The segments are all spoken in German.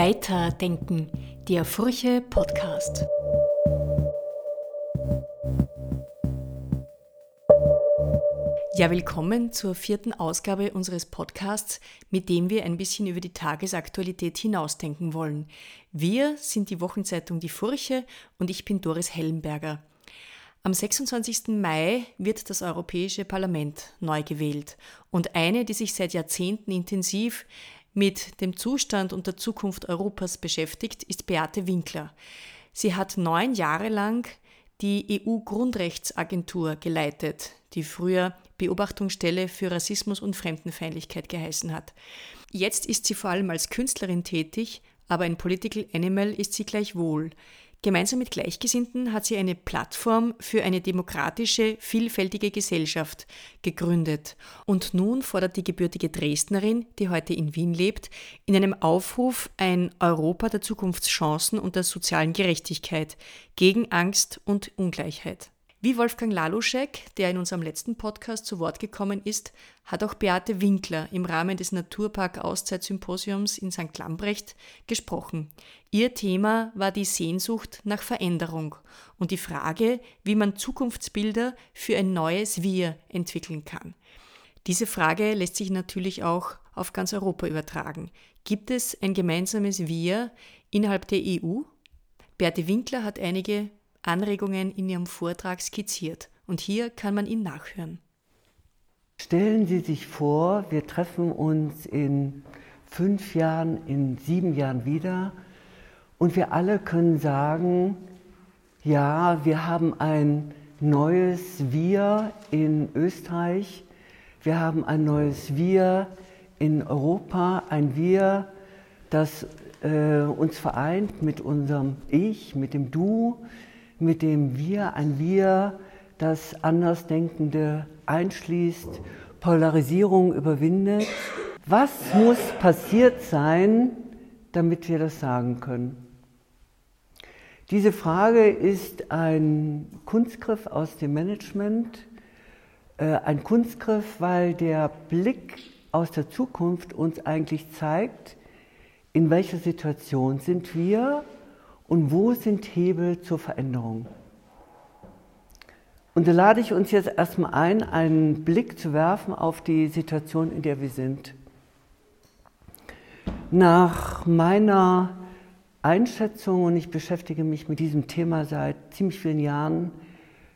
Weiterdenken, der Furche Podcast. Ja, willkommen zur vierten Ausgabe unseres Podcasts, mit dem wir ein bisschen über die Tagesaktualität hinausdenken wollen. Wir sind die Wochenzeitung Die Furche und ich bin Doris Hellenberger. Am 26. Mai wird das Europäische Parlament neu gewählt und eine, die sich seit Jahrzehnten intensiv mit dem Zustand und der Zukunft Europas beschäftigt, ist Beate Winkler. Sie hat neun Jahre lang die EU-Grundrechtsagentur geleitet, die früher Beobachtungsstelle für Rassismus und Fremdenfeindlichkeit geheißen hat. Jetzt ist sie vor allem als Künstlerin tätig, aber ein Political Animal ist sie gleichwohl. Gemeinsam mit Gleichgesinnten hat sie eine Plattform für eine demokratische, vielfältige Gesellschaft gegründet. Und nun fordert die gebürtige Dresdnerin, die heute in Wien lebt, in einem Aufruf ein Europa der Zukunftschancen und der sozialen Gerechtigkeit gegen Angst und Ungleichheit. Wie Wolfgang Laluschek, der in unserem letzten Podcast zu Wort gekommen ist, hat auch Beate Winkler im Rahmen des Naturpark Auszeit-Symposiums in St. Lambrecht gesprochen. Ihr Thema war die Sehnsucht nach Veränderung und die Frage, wie man Zukunftsbilder für ein neues Wir entwickeln kann. Diese Frage lässt sich natürlich auch auf ganz Europa übertragen. Gibt es ein gemeinsames Wir innerhalb der EU? Beate Winkler hat einige Anregungen in Ihrem Vortrag skizziert. Und hier kann man ihn nachhören. Stellen Sie sich vor, wir treffen uns in fünf Jahren, in sieben Jahren wieder und wir alle können sagen, ja, wir haben ein neues Wir in Österreich, wir haben ein neues Wir in Europa, ein Wir, das äh, uns vereint mit unserem Ich, mit dem Du, mit dem Wir, ein Wir, das Andersdenkende einschließt, Polarisierung überwindet. Was muss passiert sein, damit wir das sagen können? Diese Frage ist ein Kunstgriff aus dem Management, äh, ein Kunstgriff, weil der Blick aus der Zukunft uns eigentlich zeigt, in welcher Situation sind wir und wo sind Hebel zur Veränderung. Und da lade ich uns jetzt erstmal ein, einen Blick zu werfen auf die Situation, in der wir sind. Nach meiner Einschätzung, und ich beschäftige mich mit diesem Thema seit ziemlich vielen Jahren,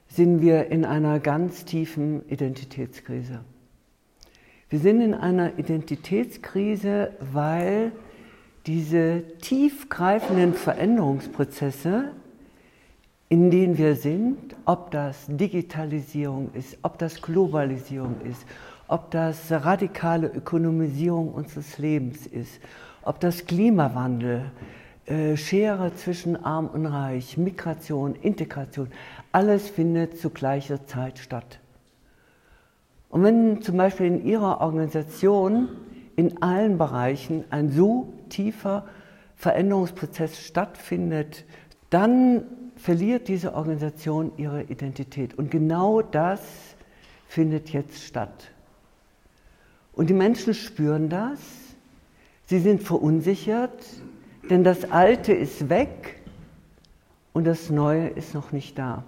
sind wir in einer ganz tiefen Identitätskrise. Wir sind in einer Identitätskrise, weil diese tiefgreifenden Veränderungsprozesse, in denen wir sind, ob das Digitalisierung ist, ob das Globalisierung ist, ob das radikale Ökonomisierung unseres Lebens ist, ob das Klimawandel, äh, Schere zwischen Arm und Reich, Migration, Integration, alles findet zu gleicher Zeit statt. Und wenn zum Beispiel in Ihrer Organisation in allen Bereichen ein so tiefer Veränderungsprozess stattfindet, dann verliert diese Organisation ihre Identität. Und genau das findet jetzt statt. Und die Menschen spüren das, sie sind verunsichert, denn das Alte ist weg und das Neue ist noch nicht da.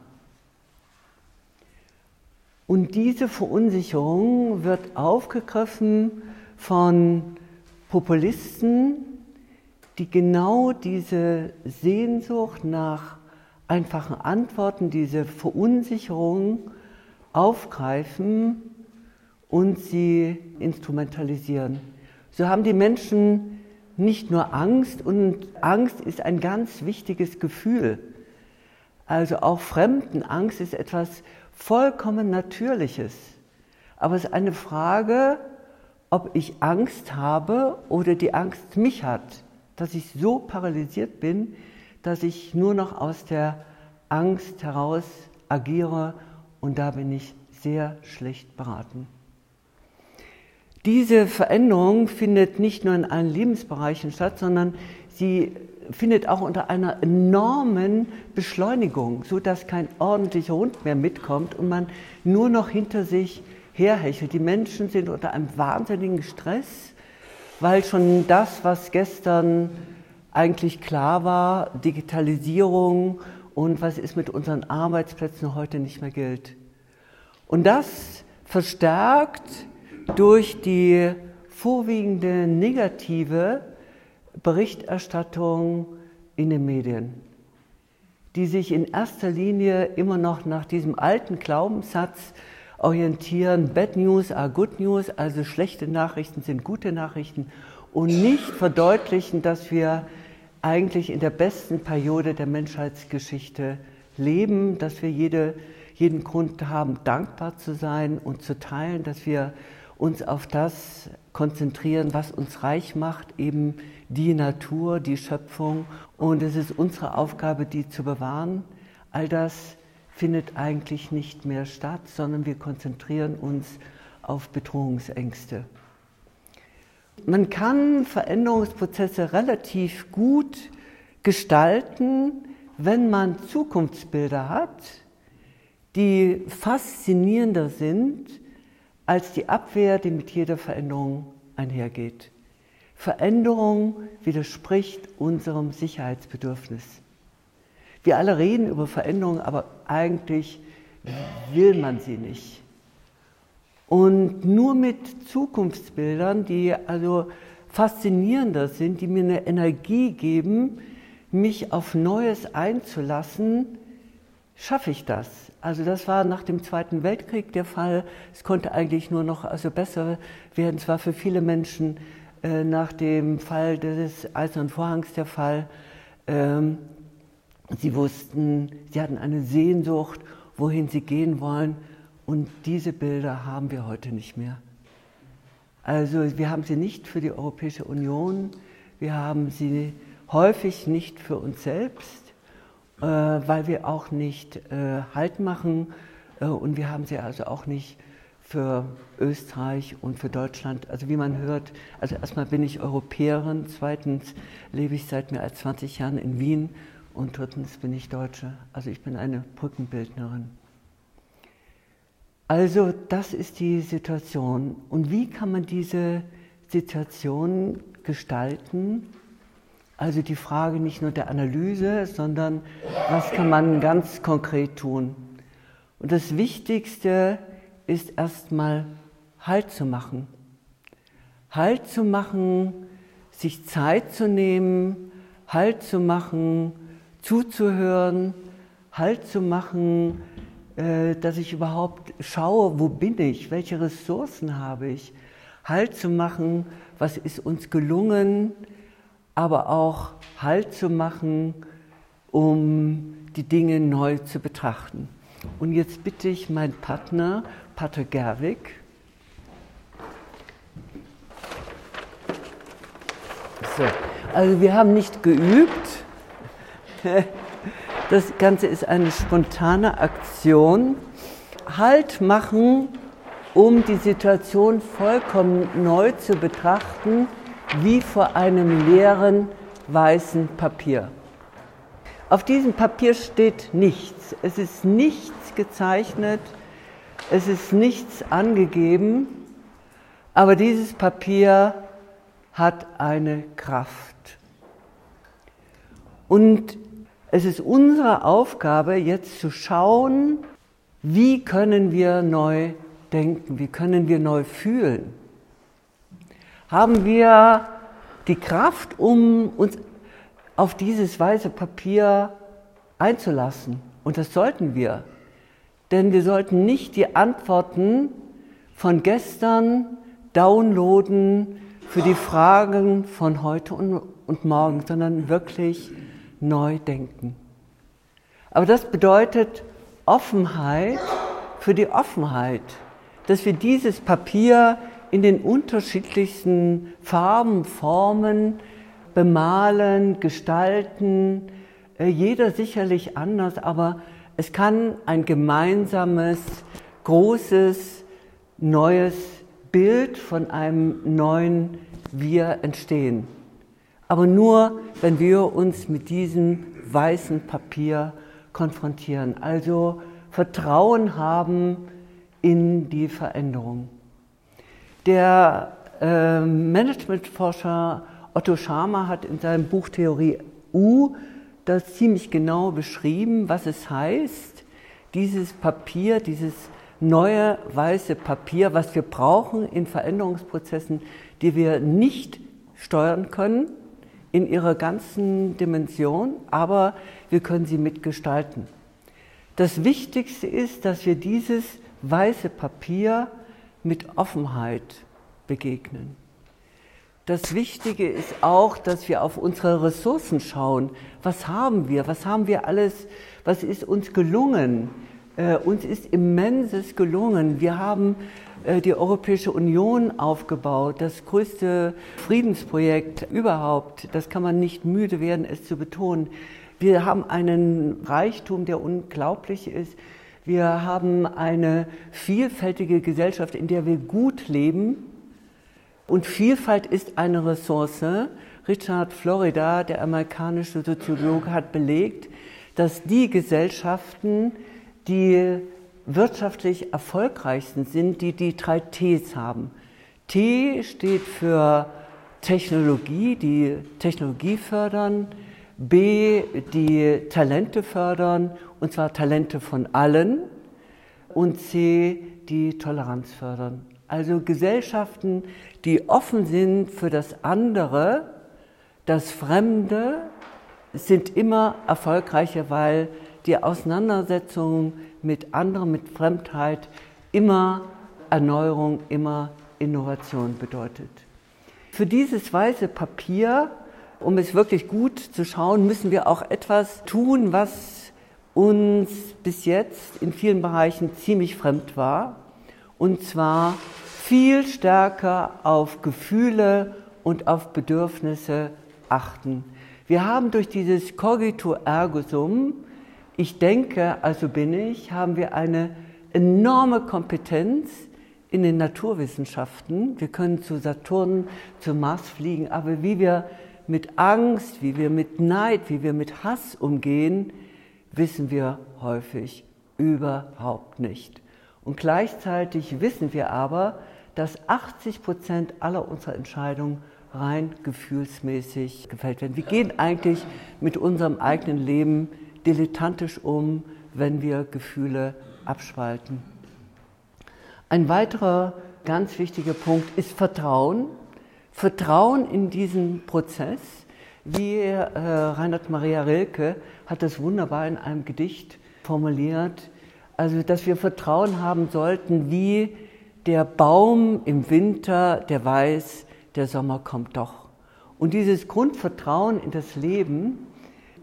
Und diese Verunsicherung wird aufgegriffen von Populisten, die genau diese Sehnsucht nach einfachen Antworten, diese Verunsicherung aufgreifen und sie instrumentalisieren. So haben die Menschen nicht nur Angst und Angst ist ein ganz wichtiges Gefühl. Also auch Fremdenangst ist etwas vollkommen Natürliches. Aber es ist eine Frage, ob ich Angst habe oder die Angst mich hat, dass ich so paralysiert bin, dass ich nur noch aus der Angst heraus agiere und da bin ich sehr schlecht beraten. Diese Veränderung findet nicht nur in allen Lebensbereichen statt, sondern sie findet auch unter einer enormen Beschleunigung, so dass kein ordentlicher Hund mehr mitkommt und man nur noch hinter sich herhechelt. Die Menschen sind unter einem wahnsinnigen Stress, weil schon das, was gestern eigentlich klar war, Digitalisierung und was ist mit unseren Arbeitsplätzen heute nicht mehr gilt. Und das verstärkt durch die vorwiegende negative Berichterstattung in den Medien, die sich in erster Linie immer noch nach diesem alten Glaubenssatz orientieren, Bad News are Good News, also schlechte Nachrichten sind gute Nachrichten und nicht verdeutlichen, dass wir eigentlich in der besten Periode der Menschheitsgeschichte leben, dass wir jede, jeden Grund haben, dankbar zu sein und zu teilen, dass wir uns auf das konzentrieren, was uns reich macht, eben die Natur, die Schöpfung. Und es ist unsere Aufgabe, die zu bewahren. All das findet eigentlich nicht mehr statt, sondern wir konzentrieren uns auf Bedrohungsängste. Man kann Veränderungsprozesse relativ gut gestalten, wenn man Zukunftsbilder hat, die faszinierender sind als die Abwehr, die mit jeder Veränderung einhergeht. Veränderung widerspricht unserem Sicherheitsbedürfnis. Wir alle reden über Veränderung, aber eigentlich will man sie nicht. Und nur mit Zukunftsbildern, die also faszinierender sind, die mir eine Energie geben, mich auf Neues einzulassen, schaffe ich das. Also das war nach dem Zweiten Weltkrieg der Fall. Es konnte eigentlich nur noch also besser werden. Es war für viele Menschen äh, nach dem Fall des Eisernen Vorhangs der Fall. Ähm, sie wussten, sie hatten eine Sehnsucht, wohin sie gehen wollen. Und diese Bilder haben wir heute nicht mehr. Also wir haben sie nicht für die Europäische Union, wir haben sie häufig nicht für uns selbst äh, weil wir auch nicht äh, Halt machen äh, und wir haben sie also auch nicht für Österreich und für Deutschland. Also wie man hört, also erstmal bin ich Europäerin, zweitens lebe ich seit mehr als 20 Jahren in Wien und drittens bin ich Deutsche. Also ich bin eine Brückenbildnerin. Also das ist die Situation. Und wie kann man diese Situation gestalten? Also die Frage nicht nur der Analyse, sondern was kann man ganz konkret tun. Und das Wichtigste ist erstmal Halt zu machen. Halt zu machen, sich Zeit zu nehmen, Halt zu machen, zuzuhören, Halt zu machen, äh, dass ich überhaupt schaue, wo bin ich, welche Ressourcen habe ich. Halt zu machen, was ist uns gelungen, aber auch Halt zu machen, um die Dinge neu zu betrachten. Und jetzt bitte ich meinen Partner, Pater Gerwig, so. Also wir haben nicht geübt. Das Ganze ist eine spontane Aktion. Halt machen, um die Situation vollkommen neu zu betrachten wie vor einem leeren weißen Papier. Auf diesem Papier steht nichts. Es ist nichts gezeichnet, es ist nichts angegeben, aber dieses Papier hat eine Kraft. Und es ist unsere Aufgabe, jetzt zu schauen, wie können wir neu denken, wie können wir neu fühlen haben wir die Kraft, um uns auf dieses weiße Papier einzulassen. Und das sollten wir. Denn wir sollten nicht die Antworten von gestern downloaden für die Fragen von heute und, morgen, sondern wirklich neu denken. Aber das bedeutet Offenheit für die Offenheit, dass wir dieses Papier in den unterschiedlichsten Farben, Formen bemalen, gestalten, äh, jeder sicherlich anders, aber es kann ein gemeinsames, großes, neues Bild von einem neuen Wir entstehen. Aber nur, wenn wir uns mit diesem weißen Papier konfrontieren, also Vertrauen haben in die Veränderung. Der äh, Managementforscher Otto Scharmer hat in seinem Buch Theorie U das ziemlich genau beschrieben, was es heißt, dieses Papier, dieses neue weiße Papier, was wir brauchen in Veränderungsprozessen, die wir nicht steuern können in ihrer ganzen Dimension, aber wir können sie mitgestalten. Das Wichtigste ist, dass wir dieses weiße Papier mit Offenheit begegnen. Das Wichtige ist auch, dass wir auf unsere Ressourcen schauen. Was haben wir? Was haben wir alles? Was ist uns gelungen? Äh, uns ist immenses gelungen. Wir haben die Europäische Union aufgebaut, das größte Friedensprojekt überhaupt. Das kann man nicht müde werden, es zu betonen. Wir haben einen Reichtum, der unglaublich ist. Wir haben eine vielfältige Gesellschaft, in der wir gut leben. Und Vielfalt ist eine Ressource. Richard Florida, der amerikanische Soziologe, hat belegt, dass die Gesellschaften, die wirtschaftlich erfolgreichsten sind, die die drei Ts haben. T steht für Technologie, die Technologie fördern. B, die Talente fördern, und zwar Talente von allen. Und C, die Toleranz fördern. Also Gesellschaften, die offen sind für das andere, das Fremde, sind immer erfolgreicher, weil die Auseinandersetzung mit anderen, mit Fremdheit immer Erneuerung, immer Innovation bedeutet. Für dieses weiße Papier, um es wirklich gut zu schauen, müssen wir auch etwas tun, was uns bis jetzt in vielen Bereichen ziemlich fremd war. Und zwar viel stärker auf Gefühle und auf Bedürfnisse achten. Wir haben durch dieses Cogito ergo sum ich denke, also bin ich, haben wir eine enorme Kompetenz in den Naturwissenschaften. Wir können zu Saturn, zu Mars fliegen, aber wie wir mit Angst, wie wir mit Neid, wie wir mit Hass umgehen, wissen wir häufig überhaupt nicht. Und gleichzeitig wissen wir aber, dass 80 Prozent aller unserer Entscheidungen rein gefühlsmäßig gefällt werden. Wir gehen eigentlich mit unserem eigenen Leben dilettantisch um, wenn wir Gefühle abspalten. Ein weiterer ganz wichtiger Punkt ist Vertrauen. Vertrauen in diesen Prozess. Wie äh, Reinhard Maria Rilke hat das wunderbar in einem Gedicht formuliert. Also, dass wir Vertrauen haben sollten, wie der Baum im Winter, der weiß, der Sommer kommt doch. Und dieses Grundvertrauen in das Leben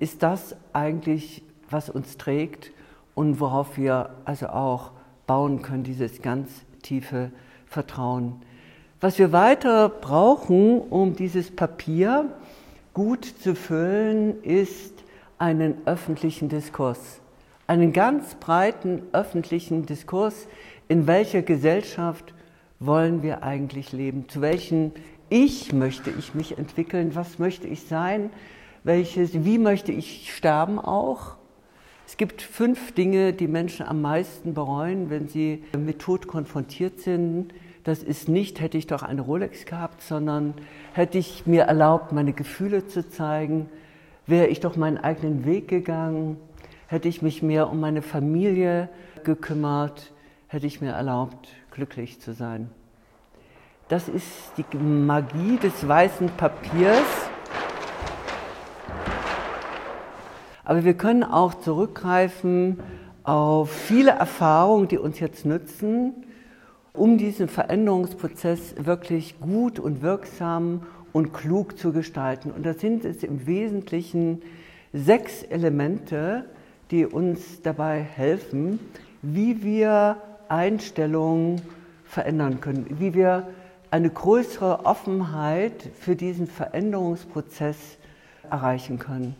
ist das eigentlich, was uns trägt und worauf wir also auch bauen können, dieses ganz tiefe Vertrauen. Was wir weiter brauchen, um dieses Papier gut zu füllen, ist einen öffentlichen Diskurs. Einen ganz breiten öffentlichen Diskurs, in welcher Gesellschaft wollen wir eigentlich leben? Zu welchem Ich möchte ich mich entwickeln? Was möchte ich sein? Welches, wie möchte ich sterben auch. Es gibt fünf Dinge, die Menschen am meisten bereuen, wenn sie mit Tod konfrontiert sind. Das ist nicht, hätte ich doch eine Rolex gehabt, sondern hätte ich mir erlaubt, meine Gefühle zu zeigen, wäre ich doch meinen eigenen Weg gegangen, hätte ich mich mehr um meine Familie gekümmert, hätte ich mir erlaubt, glücklich zu sein. Das ist die Magie des weißen Papiers. Aber wir können auch zurückgreifen auf viele Erfahrungen, die uns jetzt nützen, um diesen Veränderungsprozess wirklich gut und wirksam und klug zu gestalten. Und das sind es im Wesentlichen sechs Elemente, die uns dabei helfen, wie wir Einstellungen verändern können, wie wir eine größere Offenheit für diesen Veränderungsprozess erreichen können.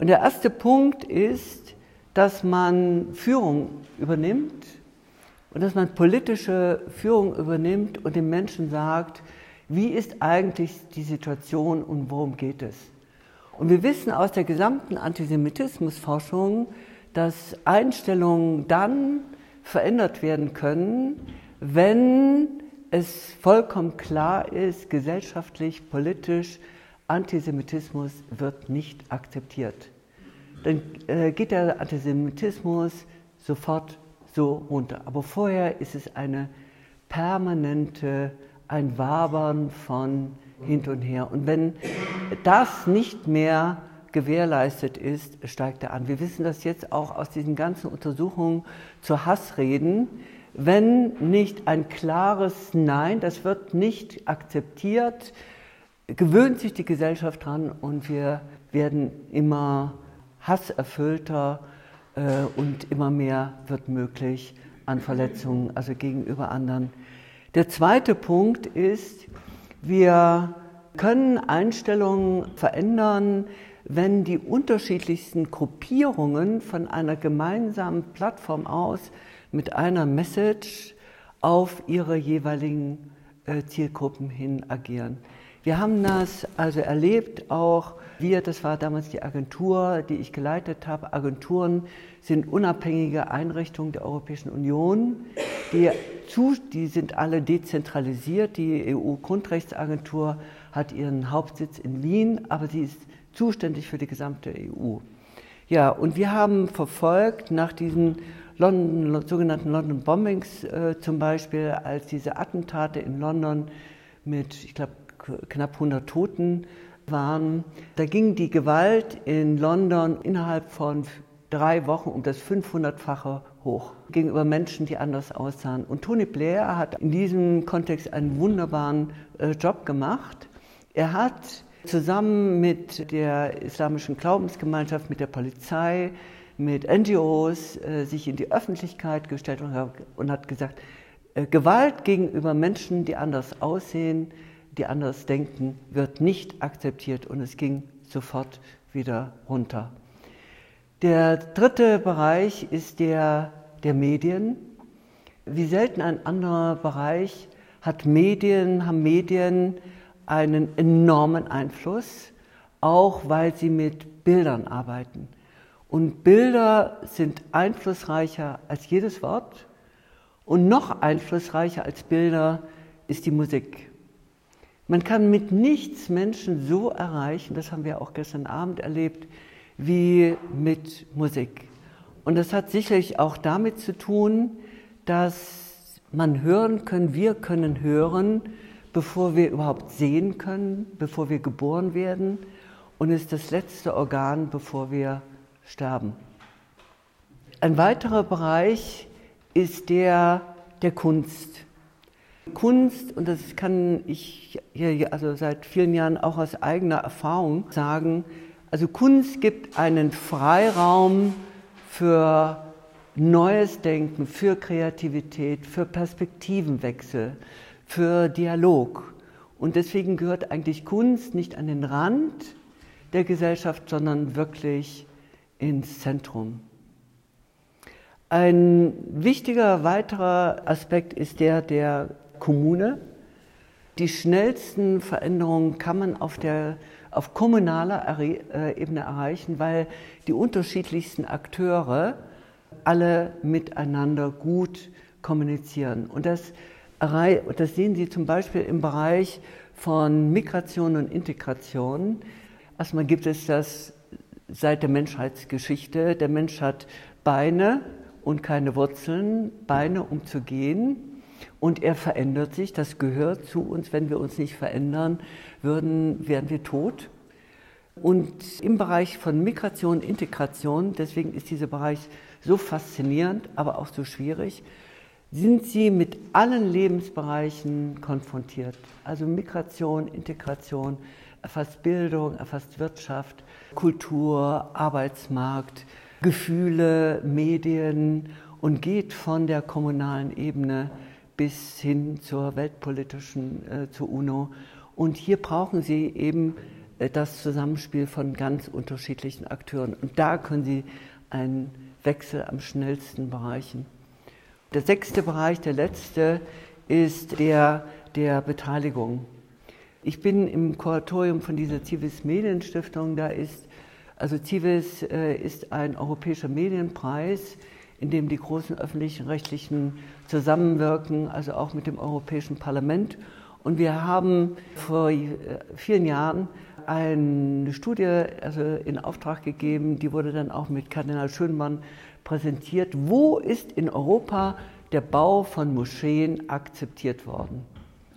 Und der erste Punkt ist, dass man Führung übernimmt und dass man politische Führung übernimmt und den Menschen sagt, wie ist eigentlich die Situation und worum geht es. Und wir wissen aus der gesamten Antisemitismusforschung, dass Einstellungen dann verändert werden können, wenn es vollkommen klar ist, gesellschaftlich, politisch, Antisemitismus wird nicht akzeptiert. Dann äh, geht der Antisemitismus sofort so runter. Aber vorher ist es eine permanente, ein Wabern von hin und her. Und wenn das nicht mehr gewährleistet ist, steigt er an. Wir wissen das jetzt auch aus diesen ganzen Untersuchungen zu Hassreden. Wenn nicht ein klares Nein, das wird nicht akzeptiert, gewöhnt sich die Gesellschaft dran und wir werden immer hasserfüllter äh, und immer mehr wird möglich an Verletzungen, also gegenüber anderen. Der zweite Punkt ist, wir können Einstellungen verändern, wenn die unterschiedlichsten Gruppierungen von einer gemeinsamen Plattform aus mit einer Message auf ihre jeweiligen äh, Zielgruppen hin agieren. Wir haben das also erlebt, auch wir, das war damals die Agentur, die ich geleitet habe. Agenturen sind unabhängige Einrichtungen der Europäischen Union. Die, zu, die sind alle dezentralisiert. Die EU-Grundrechtsagentur hat ihren Hauptsitz in Wien, aber sie ist zuständig für die gesamte EU. Ja, und wir haben verfolgt nach diesen London, sogenannten London Bombings äh, zum Beispiel, als diese Attentate in London mit, ich glaube, knapp 100 Toten waren. Da ging die Gewalt in London innerhalb von drei Wochen um das 500-fache hoch gegenüber Menschen, die anders aussahen. Und Tony Blair hat in diesem Kontext einen wunderbaren äh, Job gemacht. Er hat zusammen mit der islamischen Glaubensgemeinschaft, mit der Polizei, mit NGOs äh, sich in die Öffentlichkeit gestellt und, und hat gesagt, äh, Gewalt gegenüber Menschen, die anders aussehen, die anders denken, wird nicht akzeptiert und es ging sofort wieder runter. Der dritte Bereich ist der der Medien. Wie selten ein anderer Bereich hat Medien, haben Medien einen enormen Einfluss, auch weil sie mit Bildern arbeiten. Und Bilder sind einflussreicher als jedes Wort und noch einflussreicher als Bilder ist die Musik. Man kann mit nichts Menschen so erreichen, das haben wir auch gestern Abend erlebt, wie mit Musik. Und das hat sicherlich auch damit zu tun, dass man hören können, wir können hören, bevor wir überhaupt sehen können, bevor wir geboren werden und ist das letzte Organ, bevor wir sterben. Ein weiterer Bereich ist der der Kunst. Kunst, und das kann ich hier also seit vielen Jahren auch aus eigener Erfahrung sagen, also Kunst gibt einen Freiraum für neues Denken, für Kreativität, für Perspektivenwechsel, für Dialog. Und deswegen gehört eigentlich Kunst nicht an den Rand der Gesellschaft, sondern wirklich ins Zentrum. Ein wichtiger weiterer Aspekt ist der der Kommune. Die schnellsten Veränderungen kann man auf, der, auf kommunaler äh, Ebene erreichen, weil die unterschiedlichsten Akteure alle miteinander gut kommunizieren. Und das, das sehen Sie zum Beispiel im Bereich von Migration und Integration. Erstmal gibt es das seit der Menschheitsgeschichte. Der Mensch hat Beine und keine Wurzeln, Beine um zu gehen. Und er verändert sich, das gehört zu uns. Wenn wir uns nicht verändern würden, wären wir tot. Und im Bereich von Migration, Integration, deswegen ist dieser Bereich so faszinierend, aber auch so schwierig, sind sie mit allen Lebensbereichen konfrontiert. Also Migration, Integration, erfasst Bildung, erfasst Wirtschaft, Kultur, Arbeitsmarkt, Gefühle, Medien und geht von der kommunalen Ebene bis hin zur weltpolitischen, äh, zur UNO. Und hier brauchen Sie eben äh, das Zusammenspiel von ganz unterschiedlichen Akteuren. Und da können Sie einen Wechsel am schnellsten bereichen. Der sechste Bereich, der letzte, ist der der Beteiligung. Ich bin im Kuratorium von dieser Civis Medienstiftung. Da ist, also Civis äh, ist ein europäischer Medienpreis, in dem die großen öffentlichen rechtlichen zusammenwirken, also auch mit dem Europäischen Parlament. Und wir haben vor äh, vielen Jahren eine Studie also in Auftrag gegeben, die wurde dann auch mit Kardinal Schönmann präsentiert. Wo ist in Europa der Bau von Moscheen akzeptiert worden?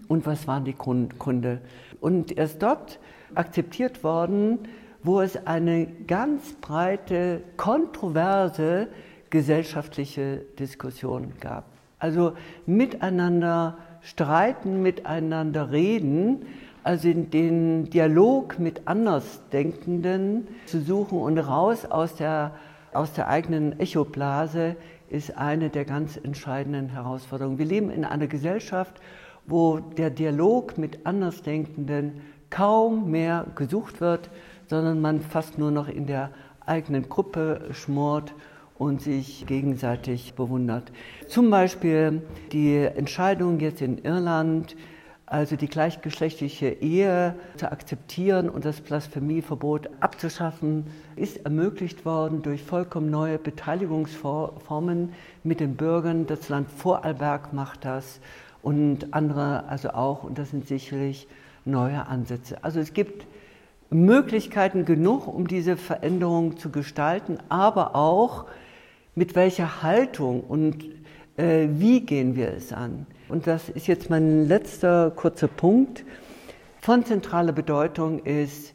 Und was waren die Gründe? Und erst dort akzeptiert worden, wo es eine ganz breite, kontroverse gesellschaftliche Diskussion gab. Also miteinander streiten, miteinander reden, also den Dialog mit Andersdenkenden zu suchen und raus aus der, aus der eigenen Echoblase ist eine der ganz entscheidenden Herausforderungen. Wir leben in einer Gesellschaft, wo der Dialog mit Andersdenkenden kaum mehr gesucht wird, sondern man fast nur noch in der eigenen Gruppe schmort und sich gegenseitig bewundert. Zum Beispiel die Entscheidung jetzt in Irland, also die gleichgeschlechtliche Ehe zu akzeptieren und das Blasphemieverbot abzuschaffen, ist ermöglicht worden durch vollkommen neue Beteiligungsformen mit den Bürgern. Das Land Vorarlberg macht das und andere also auch und das sind sicherlich neue Ansätze. Also es gibt Möglichkeiten genug, um diese Veränderung zu gestalten, aber auch mit welcher Haltung und äh, wie gehen wir es an. Und das ist jetzt mein letzter kurzer Punkt. Von zentraler Bedeutung ist,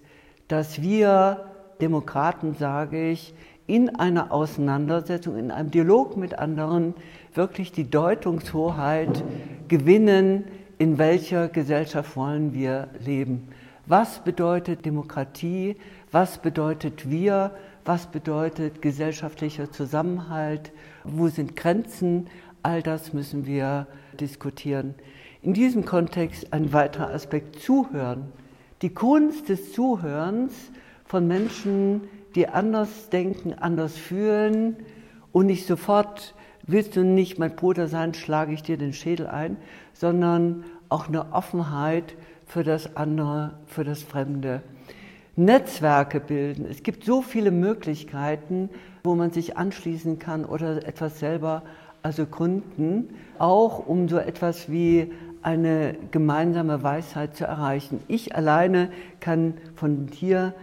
dass wir Demokraten, sage ich, in einer Auseinandersetzung, in einem Dialog mit anderen wirklich die Deutungshoheit gewinnen, in welcher Gesellschaft wollen wir leben. Was bedeutet Demokratie? Was bedeutet wir? Was bedeutet gesellschaftlicher Zusammenhalt? Wo sind Grenzen? All das müssen wir diskutieren. In diesem Kontext ein weiterer Aspekt Zuhören. Die Kunst des Zuhörens von Menschen, die anders denken, anders fühlen und nicht sofort, willst du nicht mein Bruder sein, schlage ich dir den Schädel ein, sondern auch eine Offenheit für das andere, für das Fremde. Netzwerke bilden. Es gibt so viele Möglichkeiten, wo man sich anschließen kann oder etwas selber also gründen, auch um so etwas wie eine gemeinsame Weisheit zu erreichen. Ich alleine kann von hier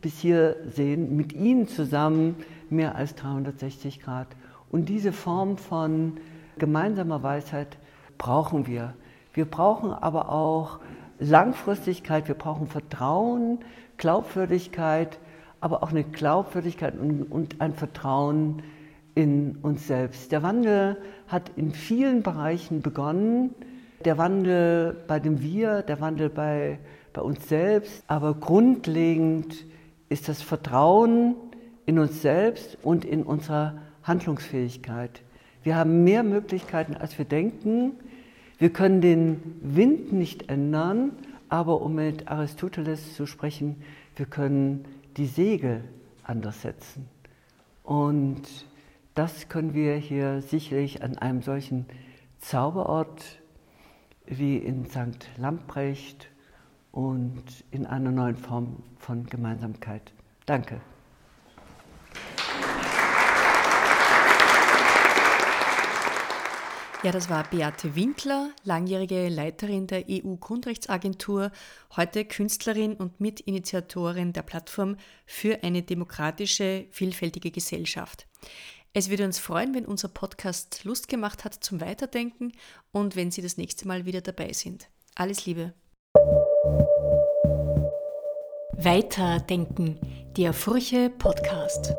bis hier sehen, mit Ihnen zusammen mehr als 360 Grad. Und diese Form von gemeinsamer Weisheit brauchen wir. Wir brauchen aber auch Langfristigkeit, wir brauchen Vertrauen, Glaubwürdigkeit, aber auch eine Glaubwürdigkeit und, und ein Vertrauen in uns selbst. Der Wandel hat in vielen Bereichen begonnen. Der Wandel bei dem Wir, der Wandel bei, bei uns selbst. Aber grundlegend ist das Vertrauen in uns selbst und in unserer Handlungsfähigkeit. Wir haben mehr Möglichkeiten, als wir denken. Wir können den Wind nicht ändern, aber um mit Aristoteles zu sprechen, wir können die Segel anders setzen. Und das können wir hier sicherlich an einem solchen Zauberort wie in St. Lamprecht und in einer neuen Form von Gemeinsamkeit. Danke. Ja, das war Beate Winkler, langjährige Leiterin der EU-Grundrechtsagentur, heute Künstlerin und Mitinitiatorin der Plattform für eine demokratische, vielfältige Gesellschaft. Es würde uns freuen, wenn unser Podcast Lust gemacht hat zum Weiterdenken und wenn Sie das nächste Mal wieder dabei sind. Alles Liebe. Weiterdenken, der Furche Podcast.